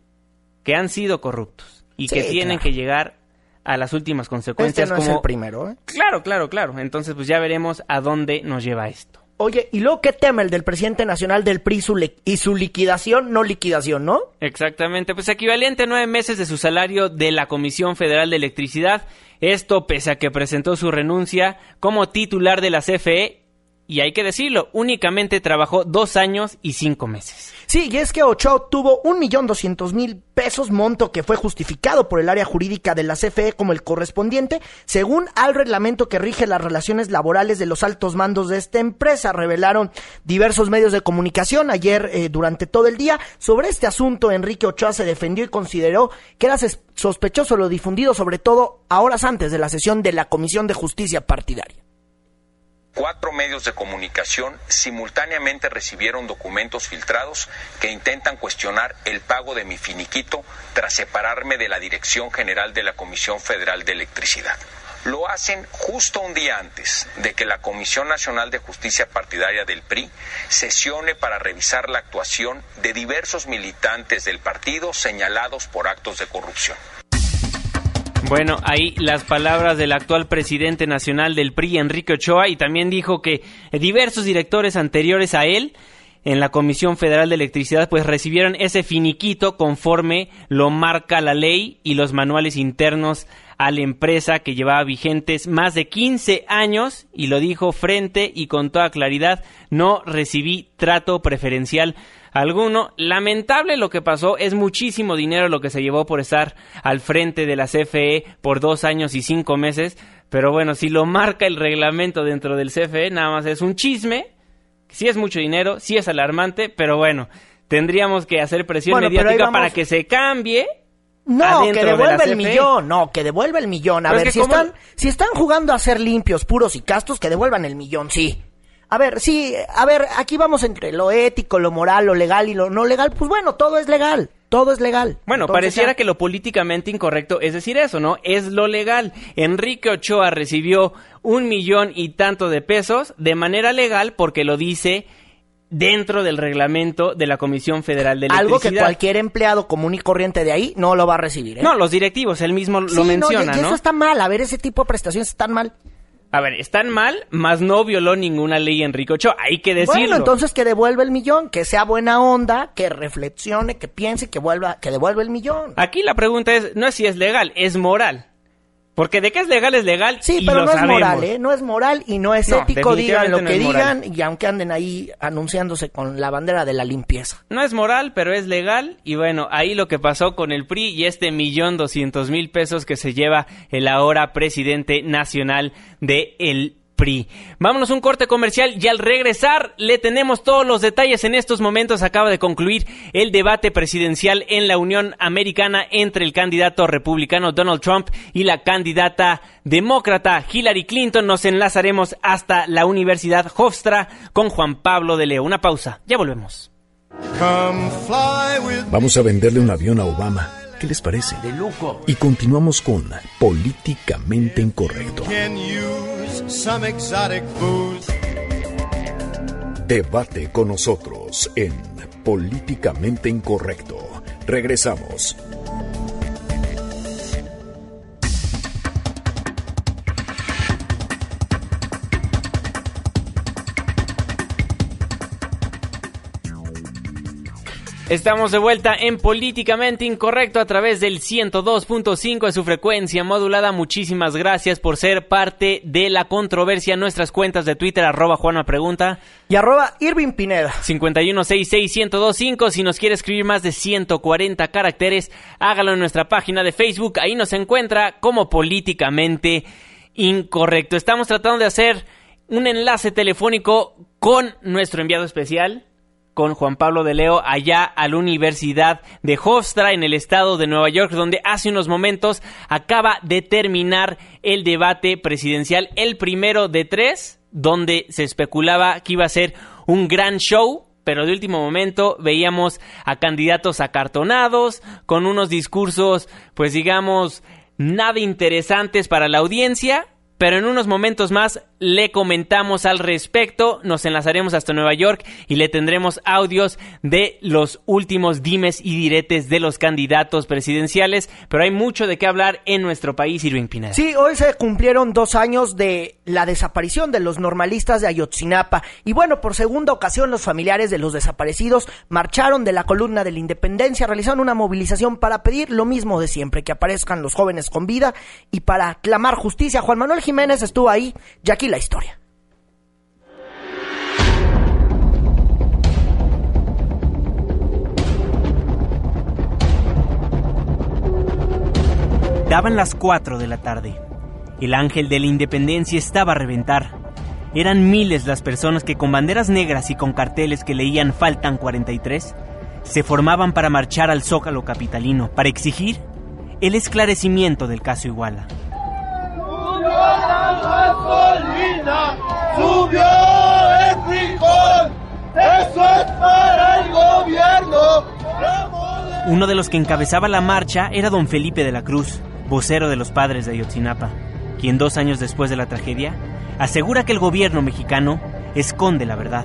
que han sido corruptos y Sí, que tienen claro. que llegar a las últimas consecuencias Este no es como el primero, ¿eh? Claro, claro, claro. Entonces, pues ya veremos a dónde nos lleva esto. Oye, ¿y luego qué tema el del presidente nacional del PRI su y su liquidación? No liquidación, ¿no? Exactamente, pues equivalente a nueve meses de su salario de la Comisión Federal de Electricidad. Esto pese a que presentó su renuncia como titular de la CFE. Y hay que decirlo, únicamente trabajó dos años y cinco meses. Sí, y es que Ochoa obtuvo un millón doscientos mil pesos, monto que fue justificado por el área jurídica de la CFE como el correspondiente, según al reglamento que rige las relaciones laborales de los altos mandos de esta empresa, revelaron diversos medios de comunicación ayer eh, durante todo el día. Sobre este asunto, Enrique Ochoa se defendió y consideró que era sospechoso lo difundido, sobre todo a horas antes de la sesión de la Comisión de Justicia Partidaria. Cuatro medios de comunicación simultáneamente recibieron documentos filtrados que intentan cuestionar el pago de mi finiquito tras separarme de la Dirección General de la Comisión Federal de Electricidad. Lo hacen justo un día antes de que la Comisión Nacional de Justicia Partidaria del PRI sesione para revisar la actuación de diversos militantes del partido señalados por actos de corrupción. Bueno, ahí las palabras del actual presidente nacional del PRI, Enrique Ochoa, y también dijo que diversos directores anteriores a él en la Comisión Federal de Electricidad pues recibieron ese finiquito conforme lo marca la ley y los manuales internos a la empresa que llevaba vigentes más de 15 años y lo dijo frente y con toda claridad, no recibí trato preferencial alguno. Lamentable lo que pasó, es muchísimo dinero lo que se llevó por estar al frente de la CFE por dos años y cinco meses, pero bueno, si lo marca el reglamento dentro del CFE, nada más es un chisme, sí es mucho dinero, sí es alarmante, pero bueno, tendríamos que hacer presión Bueno, mediática vamos- para que se cambie. No, que de devuelva el CFE. millón, no, que devuelva el millón. A Pero es ver, que si ¿cómo- están, si están jugando a ser limpios, puros y castos, que devuelvan el millón, sí. A ver, sí, a ver, aquí vamos entre lo ético, lo moral, lo legal y lo no legal. Pues bueno, todo es legal, todo es legal. Bueno, Entonces, pareciera ya- que lo políticamente incorrecto es decir eso, ¿no? Es lo legal. Enrique Ochoa recibió un millón y tanto de pesos de manera legal porque lo dice dentro del reglamento de la Comisión Federal de Algo que Electricidad. cualquier empleado común y corriente de ahí no lo va a recibir, ¿eh? No, los directivos, él mismo Sí, lo no, y- menciona, y eso ¿no? está mal, a ver, ese tipo de prestaciones están mal. A ver, están mal, mas no violó ninguna ley Enrique Ochoa, hay que decirlo. Bueno, entonces que devuelva el millón, que sea buena onda, que reflexione, que piense, que vuelva, que devuelva el millón. Aquí la pregunta es, no es si es legal, es moral. Porque de que es legal es legal Sí, y pero lo no es moral, ¿eh? No es moral y no es No, ético, digan lo no que moral. digan y aunque anden ahí anunciándose con la bandera de la limpieza. No es moral, pero es legal. Y bueno, ahí lo que pasó con el PRI y este millón doscientos mil pesos que se lleva el ahora presidente nacional de el PRI. Vámonos a un corte comercial y al regresar le tenemos todos los detalles. En estos momentos acaba de concluir el debate presidencial en la Unión Americana entre el candidato republicano Donald Trump y la candidata demócrata Hillary Clinton. Nos enlazaremos hasta la Universidad Hofstra con Juan Pablo de Leo. Una pausa. Ya volvemos. Vamos a venderle un avión a Obama. ¿Qué les parece? De lujo. Y continuamos con Políticamente Incorrecto. Some exotic booze. Debate con nosotros en Políticamente Incorrecto. Regresamos. Estamos de vuelta en Políticamente Incorrecto a través del 102.5 de su frecuencia modulada. Muchísimas gracias por ser parte de la controversia en nuestras cuentas de Twitter, arroba Juana Pregunta. Y arroba Irving Pineda. 5166125. Si nos quiere escribir más de 140 caracteres, hágalo en nuestra página de Facebook. Ahí nos encuentra como Políticamente Incorrecto. Estamos tratando de hacer un enlace telefónico con nuestro enviado especial, con Juan Pablo de Leo allá a la Universidad de Hofstra en el estado de Nueva York, donde hace unos momentos acaba de terminar el debate presidencial, el primero de tres, donde se especulaba que iba a ser un gran show. Pero de último momento veíamos a candidatos acartonados, con unos discursos, pues digamos, nada interesantes para la audiencia, pero en unos momentos más le comentamos al respecto, nos enlazaremos hasta Nueva York y le tendremos audios de los últimos dimes y diretes de los candidatos presidenciales, pero hay mucho de qué hablar en nuestro país, Irving Pineda. Sí, hoy se cumplieron dos años de la desaparición de los normalistas de Ayotzinapa. Y bueno, por segunda ocasión los familiares de los desaparecidos marcharon de la columna de la independencia, realizaron una movilización para pedir lo mismo de siempre, que aparezcan los jóvenes con vida y para clamar justicia. Juan Manuel Jiménez estuvo ahí y la historia. Daban las 4 de la tarde. El ángel de la independencia estaba a reventar. Eran miles las personas que con banderas negras y con carteles que leían Faltan 43 se formaban para marchar al Zócalo capitalino para exigir el esclarecimiento del caso Iguala. Subió el frijol, eso es para el gobierno. Uno de los que encabezaba la marcha era don Felipe de la Cruz, vocero de los padres de Ayotzinapa, quien dos años después de la tragedia asegura que el gobierno mexicano esconde la verdad.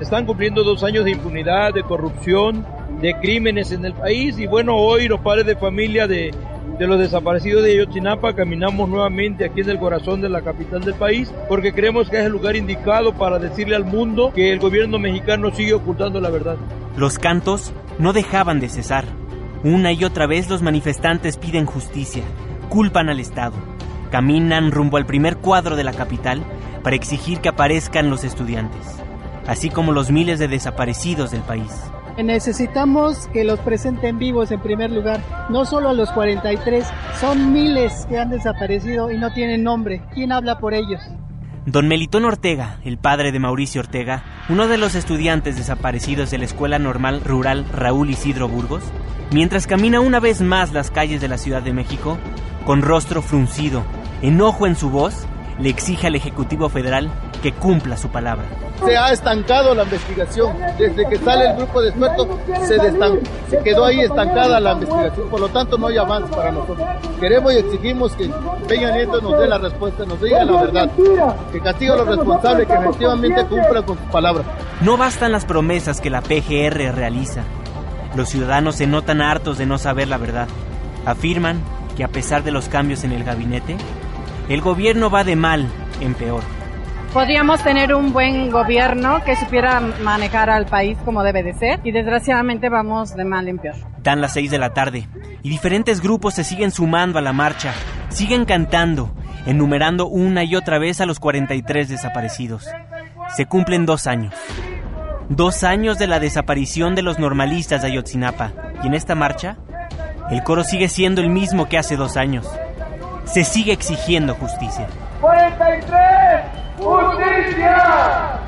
Están cumpliendo dos años de impunidad, de corrupción, de crímenes en el país y bueno, hoy los padres de familia de, de los desaparecidos de Ayotzinapa caminamos nuevamente aquí en el corazón de la capital del país porque creemos que es el lugar indicado para decirle al mundo que el gobierno mexicano sigue ocultando la verdad. Los cantos no dejaban de cesar. Una y otra vez los manifestantes piden justicia, culpan al Estado, caminan rumbo al primer cuadro de la capital para exigir que aparezcan los estudiantes, así como los miles de desaparecidos del país. Necesitamos que los presenten vivos en primer lugar, no solo a los 43, son miles que han desaparecido y no tienen nombre. ¿Quién habla por ellos? Don Melitón Ortega, el padre de Mauricio Ortega, uno de los estudiantes desaparecidos de la Escuela Normal Rural Raúl Isidro Burgos, mientras camina una vez más las calles de la Ciudad de México, con rostro fruncido, enojo en su voz, le exige al Ejecutivo Federal que cumpla su palabra. Se ha estancado la investigación. Desde que sale el grupo de expertos se, destan- se quedó ahí estancada la investigación. Por lo tanto, no hay avance para nosotros. Queremos y exigimos que Peña Nieto nos dé la respuesta, nos diga la verdad. Que castigue a los responsables, que efectivamente cumpla con su palabra. No bastan las promesas que la PGR realiza. Los ciudadanos se notan hartos de no saber la verdad. Afirman que a pesar de los cambios en el gabinete, el gobierno va de mal en peor. Podríamos tener un buen gobierno que supiera manejar al país como debe de ser y desgraciadamente vamos de mal en peor. Dan las 6 de la tarde y diferentes grupos se siguen sumando a la marcha, siguen cantando, enumerando una y otra vez a los 43 desaparecidos. Se cumplen dos años. Dos años de la desaparición de los normalistas de Ayotzinapa. Y en esta marcha, el coro sigue siendo el mismo que hace dos años. Se sigue exigiendo justicia. 43, justicia.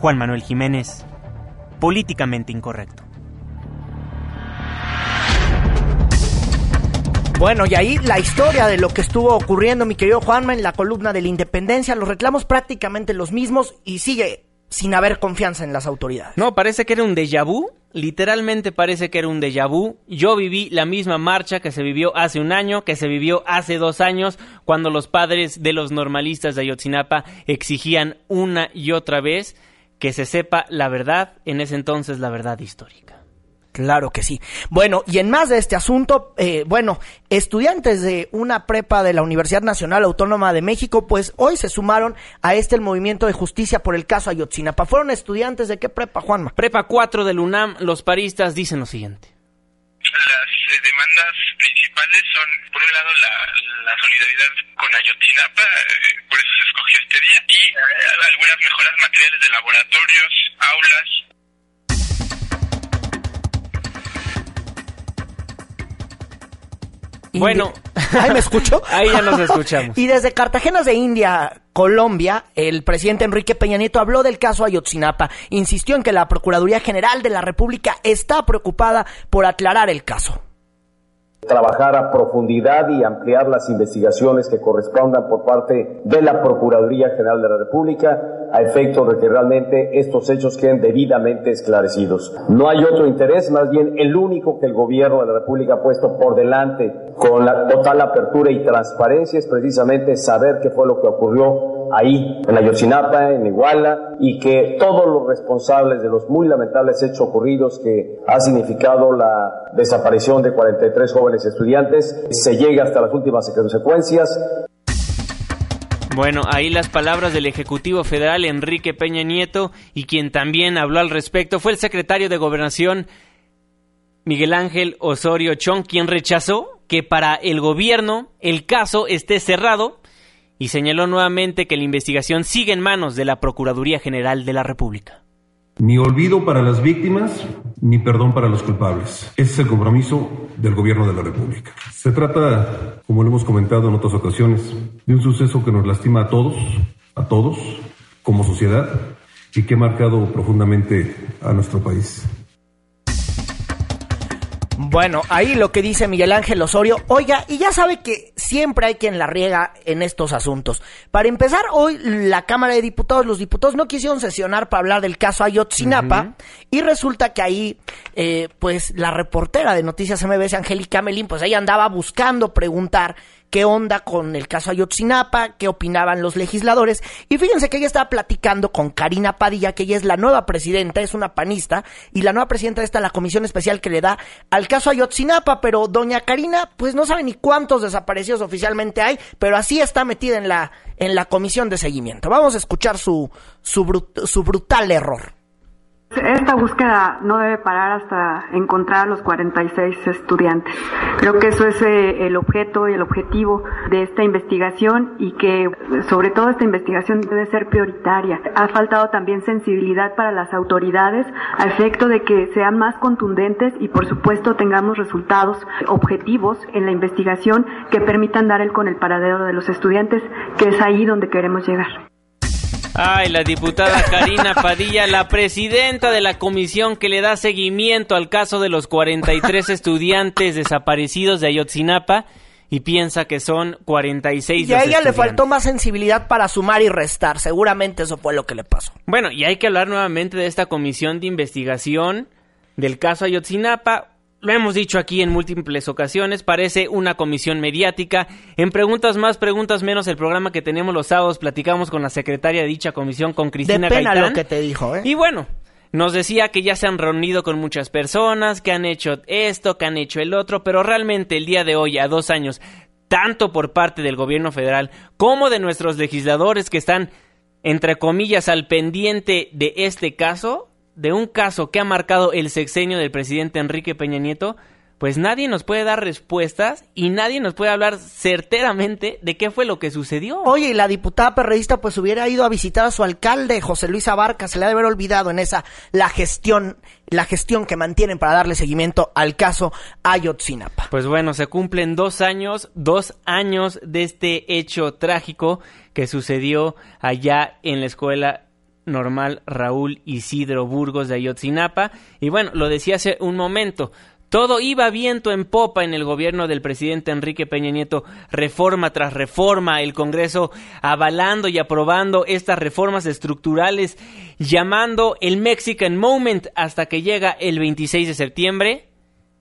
Juan Manuel Jiménez, políticamente incorrecto. Bueno, y ahí la historia de lo que estuvo ocurriendo, mi querido Juanma, en la columna de la independencia, los reclamos prácticamente los mismos y sigue sin haber confianza en las autoridades. No, parece que era un déjà vu. Literalmente parece que era un déjà vu. Yo viví la misma marcha que se vivió hace un año, que se vivió hace dos años, cuando los padres de los normalistas de Ayotzinapa exigían una y otra vez que se sepa la verdad, en ese entonces la verdad histórica. Claro que sí. Bueno, y en más de este asunto, eh, bueno, estudiantes de una prepa de la Universidad Nacional Autónoma de México, pues hoy se sumaron a este el movimiento de justicia por el caso Ayotzinapa. ¿Fueron estudiantes de qué prepa, Juanma? Prepa 4 del UNAM, los paristas dicen lo siguiente. Las eh, demandas principales son, por un lado, la, la solidaridad con Ayotzinapa, eh, por eso se escogió este día, y eh, algunas mejoras materiales de laboratorios, aulas. Bueno, ¿Ahí me escucho? Ahí ya nos escuchamos. Y desde Cartagena de India, Colombia, el presidente Enrique Peña Nieto habló del caso Ayotzinapa. Insistió en que la Procuraduría General de la República está preocupada por aclarar el caso. trabajar a profundidad y ampliar las investigaciones que correspondan por parte de la Procuraduría General de la República a efecto de que realmente estos hechos queden debidamente esclarecidos. No hay otro interés, más bien el único que el gobierno de la República ha puesto por delante con la total apertura y transparencia es precisamente saber qué fue lo que ocurrió ahí, en Ayotzinapa, en Iguala, y que todos los responsables de los muy lamentables hechos ocurridos que ha significado la desaparición de 43 jóvenes estudiantes se llegue hasta las últimas consecuencias. Bueno, ahí las palabras del Ejecutivo Federal, Enrique Peña Nieto, y quien también habló al respecto fue el secretario de Gobernación, Miguel Ángel Osorio Chong, quien rechazó que para el gobierno el caso esté cerrado y señaló nuevamente que la investigación sigue en manos de la Procuraduría General de la República. Ni olvido para las víctimas, ni perdón para los culpables. Ese es el compromiso del gobierno de la República. Se trata, como lo hemos comentado en otras ocasiones, de un suceso que nos lastima a todos, a todos, como sociedad, y que ha marcado profundamente a nuestro país. Bueno, ahí lo que dice Miguel Ángel Osorio. Oiga, y ya sabe que siempre hay quien la riega en estos asuntos. Para empezar, hoy la Cámara de Diputados, los diputados no quisieron sesionar para hablar del caso Ayotzinapa. Y resulta que ahí, eh, pues, la reportera de Noticias MBS, Angélica Melín, pues ella andaba buscando preguntar qué onda con el caso Ayotzinapa, qué opinaban los legisladores. Y fíjense que ella estaba platicando con Karina Padilla, que ella es la nueva presidenta, es una panista, y la nueva presidenta está la comisión especial que le da al caso Ayotzinapa, pero doña Karina, pues no sabe ni cuántos desaparecidos oficialmente hay, pero así está metida en la, en la comisión de seguimiento. Vamos a escuchar su, su, su brutal error. Es esta búsqueda no debe parar hasta encontrar a los 46 estudiantes. Creo que eso es eh, el objeto y el objetivo de esta investigación y que sobre todo esta investigación debe ser prioritaria. Ha faltado también sensibilidad para las autoridades a efecto de que sean más contundentes y por supuesto tengamos resultados objetivos en la investigación que permitan dar el con el paradero de los estudiantes, que es ahí donde queremos llegar. Ay, la diputada Karina Padilla, la presidenta de la comisión que le da seguimiento al caso de los 43 estudiantes desaparecidos de Ayotzinapa y piensa que son 46 Y a ella le faltó más sensibilidad para sumar y restar. Seguramente eso fue lo que le pasó. Bueno, y hay que hablar nuevamente de esta comisión de investigación del caso Ayotzinapa lo hemos dicho aquí en múltiples ocasiones, parece una comisión mediática. En preguntas más, preguntas menos, el programa que tenemos los sábados, platicamos con la secretaria de dicha comisión, con Cristina de pena Gaitán. lo que te dijo, ¿eh? Y bueno, nos decía que ya se han reunido con muchas personas, que han hecho esto, que han hecho el otro, pero realmente el día de hoy, a dos años, tanto por parte del gobierno federal como de nuestros legisladores que están, entre comillas, al pendiente de este caso, de un caso que ha marcado el sexenio del presidente Enrique Peña Nieto, pues nadie nos puede dar respuestas y nadie nos puede hablar certeramente de qué fue lo que sucedió. Oye, y la diputada perredista pues hubiera ido a visitar a su alcalde, José Luis Abarca, se le ha de haber olvidado en esa la gestión, la gestión que mantienen para darle seguimiento al caso Ayotzinapa. Pues bueno, se cumplen dos años, dos años de este hecho trágico que sucedió allá en la escuela normal Raúl Isidro Burgos de Ayotzinapa. Y bueno, lo decía hace un momento. Todo iba viento en popa en el gobierno del presidente Enrique Peña Nieto, reforma tras reforma, el Congreso avalando y aprobando estas reformas estructurales, llamando el Mexican Moment hasta que llega el 26 de septiembre.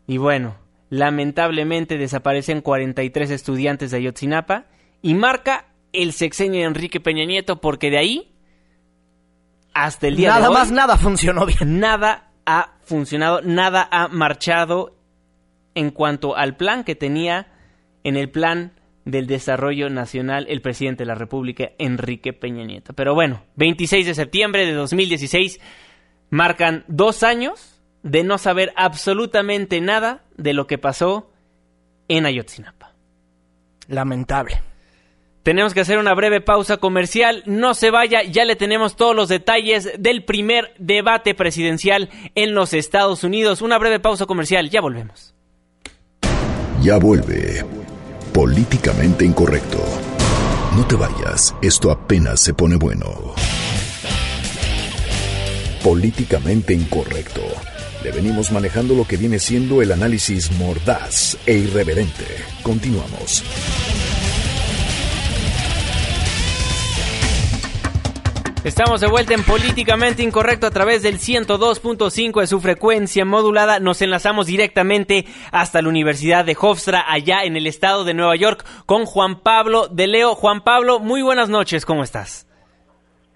Y bueno, lamentablemente desaparecen 43 estudiantes de Ayotzinapa y marca el sexenio de Enrique Peña Nieto porque de ahí hasta el día nada de hoy. más nada funcionó bien. Nada ha funcionado, nada ha marchado en cuanto al plan que tenía en el plan del desarrollo nacional el presidente de la República, Enrique Peña Nieto. Pero bueno, 26 de septiembre de 2016 marcan dos años de no saber absolutamente nada de lo que pasó en Ayotzinapa. Lamentable. Tenemos que hacer una breve pausa comercial. No se vaya, ya le tenemos todos los detalles del primer debate presidencial en los Estados Unidos. Una breve pausa comercial, ya volvemos. Ya vuelve. Políticamente incorrecto. No te vayas, esto apenas se pone bueno. Políticamente incorrecto. Le venimos manejando lo que viene siendo el análisis mordaz e irreverente. Continuamos. Estamos de vuelta en Políticamente Incorrecto a través del 102.5 de su frecuencia modulada. Nos enlazamos directamente hasta la Universidad de Hofstra, allá en el estado de Nueva York, con Juan Pablo de Leo. Juan Pablo, muy buenas noches, ¿cómo estás?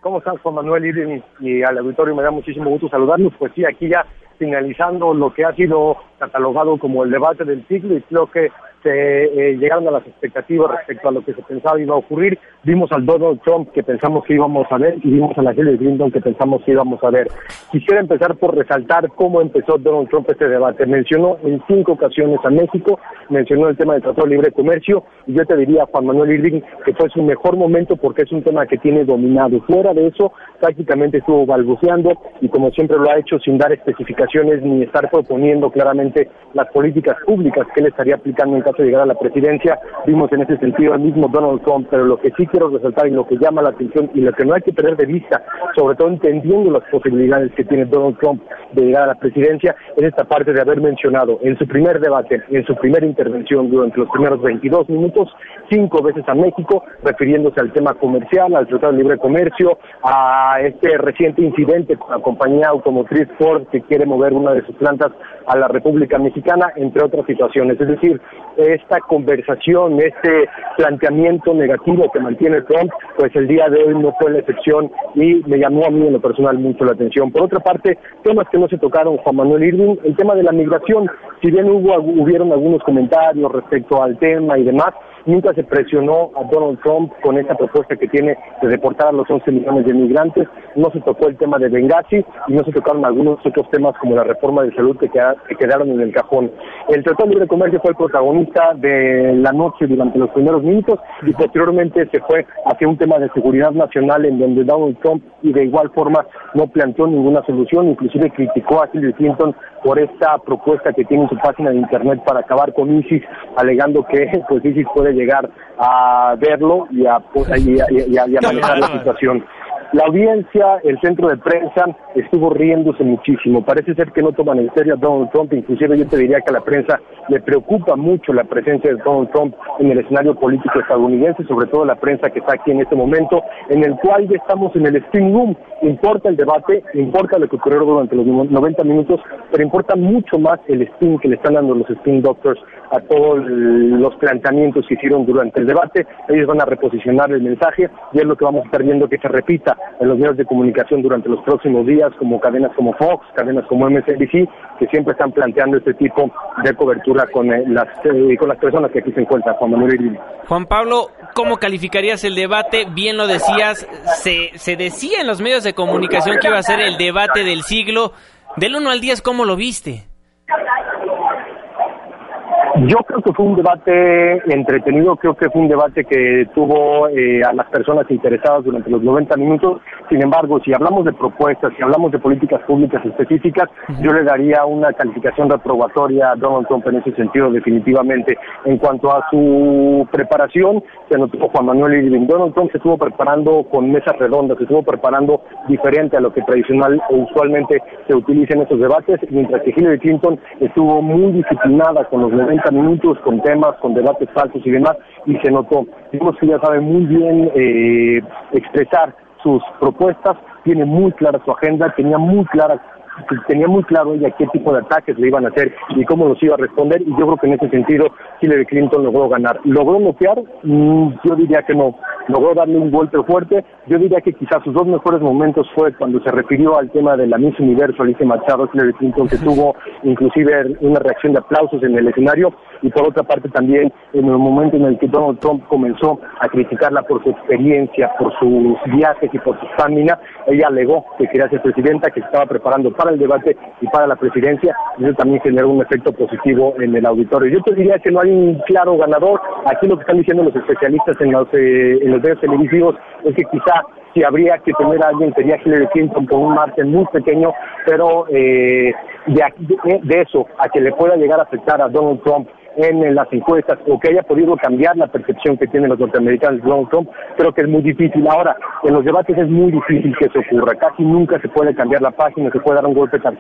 ¿Cómo estás, Juan Manuel Irving? Y al auditorio me da muchísimo gusto saludarlos. Pues sí, aquí ya finalizando lo que ha sido catalogado como el debate del siglo y creo que se eh, llegaron a las expectativas respecto a lo que se pensaba iba a ocurrir. Vimos al Donald Trump que pensamos que íbamos a ver y vimos a la Hillary Clinton que pensamos que íbamos a ver. Quisiera empezar por resaltar cómo empezó Donald Trump este debate. Mencionó en cinco ocasiones a México, mencionó el tema del Tratado de Libre Comercio y yo te diría, Juan Manuel Irving, que fue su mejor momento porque es un tema que tiene dominado. Fuera de eso, prácticamente estuvo balbuceando y como siempre lo ha hecho sin dar especificaciones ni estar proponiendo claramente las políticas públicas que él estaría aplicando en de llegar a la presidencia. Vimos en ese sentido al mismo Donald Trump, pero lo que sí quiero resaltar y lo que llama la atención y lo que no hay que perder de vista, sobre todo entendiendo las posibilidades que tiene Donald Trump de llegar a la presidencia, es esta parte de haber mencionado en su primer debate, en su primera intervención durante los primeros 22 minutos, cinco veces a México, refiriéndose al tema comercial, al Tratado de Libre Comercio, a este reciente incidente con la compañía automotriz Ford que quiere mover una de sus plantas a la República Mexicana, entre otras situaciones. Es decir, esta conversación, este planteamiento negativo que mantiene Trump, pues el día de hoy no fue la excepción y me llamó a mí en lo personal mucho la atención. Por otra parte, temas que no se tocaron, Juan Manuel Irving, el tema de la migración, si bien hubo hubieron algunos comentarios respecto al tema y demás, Nunca se presionó a Donald Trump con esa propuesta que tiene de deportar a los 11 millones de migrantes. No se tocó el tema de Benghazi y no se tocaron algunos otros temas como la reforma de salud que, que quedaron en el cajón. El Tratado de Libre Comercio fue el protagonista de la noche durante los primeros minutos y posteriormente se fue hacia un tema de seguridad nacional en donde Donald Trump y de igual forma no planteó ninguna solución, inclusive criticó a Hillary Clinton por esta propuesta que tiene en su página de internet para acabar con ISIS, alegando que pues ISIS puede llegar a verlo y a, y a, y a manejar la situación. La audiencia, el centro de prensa, estuvo riéndose muchísimo. Parece ser que no toman en serio a Donald Trump. Inclusive yo te diría que a la prensa le preocupa mucho la presencia de Donald Trump en el escenario político estadounidense, sobre todo la prensa que está aquí en este momento, en el cual ya estamos en el spin room. Importa el debate, importa lo que ocurrió durante los 90 minutos, pero importa mucho más el spin que le están dando los spin doctors a todos los planteamientos que hicieron durante el debate. Ellos van a reposicionar el mensaje y es lo que vamos a estar viendo que se repita en los medios de comunicación durante los próximos días, como cadenas como Fox, cadenas como MSNBC, que siempre están planteando este tipo de cobertura con, eh, las, eh, con las personas que aquí se encuentran, Juan Manuel Juan Pablo, ¿cómo calificarías el debate? Bien lo decías, se, se decía en los medios de comunicación que iba a ser el debate del siglo. Del 1 al 10, ¿cómo lo viste? Yo creo que fue un debate entretenido, creo que fue un debate que tuvo eh, a las personas interesadas durante los 90 minutos. Sin embargo, si hablamos de propuestas, si hablamos de políticas públicas específicas, yo le daría una calificación reprobatoria a Donald Trump en ese sentido, definitivamente. En cuanto a su preparación, se notó Juan Manuel Irving. Donald Trump se estuvo preparando con mesas redondas, se estuvo preparando diferente a lo que tradicional o usualmente se utiliza en estos debates, mientras que Hillary Clinton estuvo muy disciplinada con los 90 minutos con temas, con debates falsos y demás, y se notó. Vimos que ella sabe muy bien eh, expresar sus propuestas, tiene muy clara su agenda, tenía muy clara tenía muy claro ella qué tipo de ataques le iban a hacer y cómo los iba a responder y yo creo que en ese sentido Hillary Clinton logró ganar. ¿Logró bloquear? Mm, yo diría que no. Logró darle un golpe fuerte. Yo diría que quizás sus dos mejores momentos fue cuando se refirió al tema de la Miss Universo, Alicia Machado, Hillary Clinton, que tuvo inclusive una reacción de aplausos en el escenario y por otra parte también en el momento en el que Donald Trump comenzó a criticarla por su experiencia, por sus viajes y por su estamina, ella alegó que quería ser presidenta, que estaba preparando para el debate y para la presidencia, eso también generó un efecto positivo en el auditorio. Yo te diría que no hay un claro ganador, aquí lo que están diciendo los especialistas en los, eh, en los medios televisivos es que quizá si habría que tener a alguien sería Hillary Clinton con un margen muy pequeño, pero eh, de, de, eso a que le pueda llegar a afectar a Donald Trump en las encuestas o que haya podido cambiar la percepción que tienen los norteamericanos de Donald Trump, creo que es muy difícil. Ahora, en los debates es muy difícil que eso ocurra. Casi nunca se puede cambiar la página, se puede dar un golpe tan.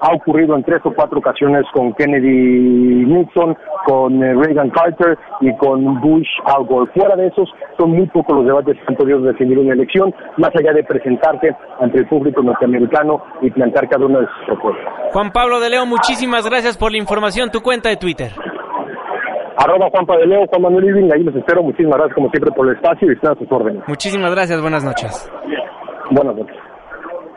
Ha ocurrido en tres o cuatro ocasiones con Kennedy Nixon, con eh, Reagan Carter y con Bush Al Gore. Fuera de esos, son muy pocos los debates que han podido definir una elección, más allá de presentarte ante el público norteamericano y plantear cada una de sus propuestas. Juan Pablo de Leo, muchísimas gracias por la información. Tu cuenta de Twitter arroba Juan de Leo, Juan Manuel Irving, ahí los espero. Muchísimas gracias como siempre por el espacio y están a sus órdenes. Muchísimas gracias, buenas noches. Buenas noches.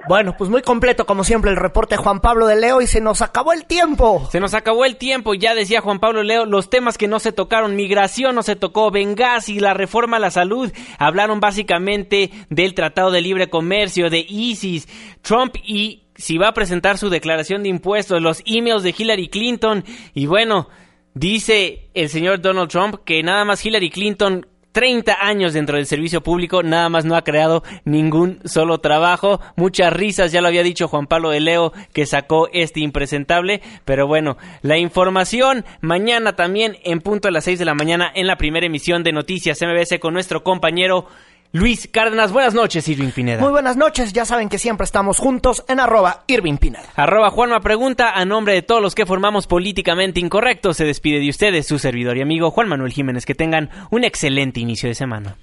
Bueno, pues muy completo como siempre el reporte Juan Pablo de Leo y se nos acabó el tiempo. Se nos acabó el tiempo, ya decía Juan Pablo de Leo, los temas que no se tocaron, migración no se tocó, y la reforma a la salud, hablaron básicamente del Tratado de Libre Comercio, de ISIS, Trump y si va a presentar su declaración de impuestos, los emails de Hillary Clinton y bueno, Dice el señor Donald Trump que nada más Hillary Clinton 30 años dentro del servicio público, nada más no ha creado ningún solo trabajo. Muchas risas, ya lo había dicho Juan Pablo de Leo que sacó este impresentable. Pero bueno, la información mañana también en punto a las 6 de la mañana en la primera emisión de Noticias MBS con nuestro compañero Luis Cárdenas, buenas noches, Irving Pineda. Muy buenas noches, ya saben que siempre estamos juntos en arroba Irving Pineda. Arroba Juanma Pregunta, a nombre de todos los que formamos Políticamente Incorrecto, se despide de ustedes su servidor y amigo Juan Manuel Jiménez. Que tengan un excelente inicio de semana.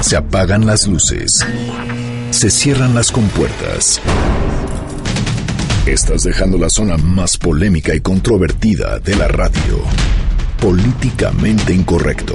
Se apagan las luces. Se cierran las compuertas. Estás dejando la zona más polémica y controvertida de la radio. Políticamente Incorrecto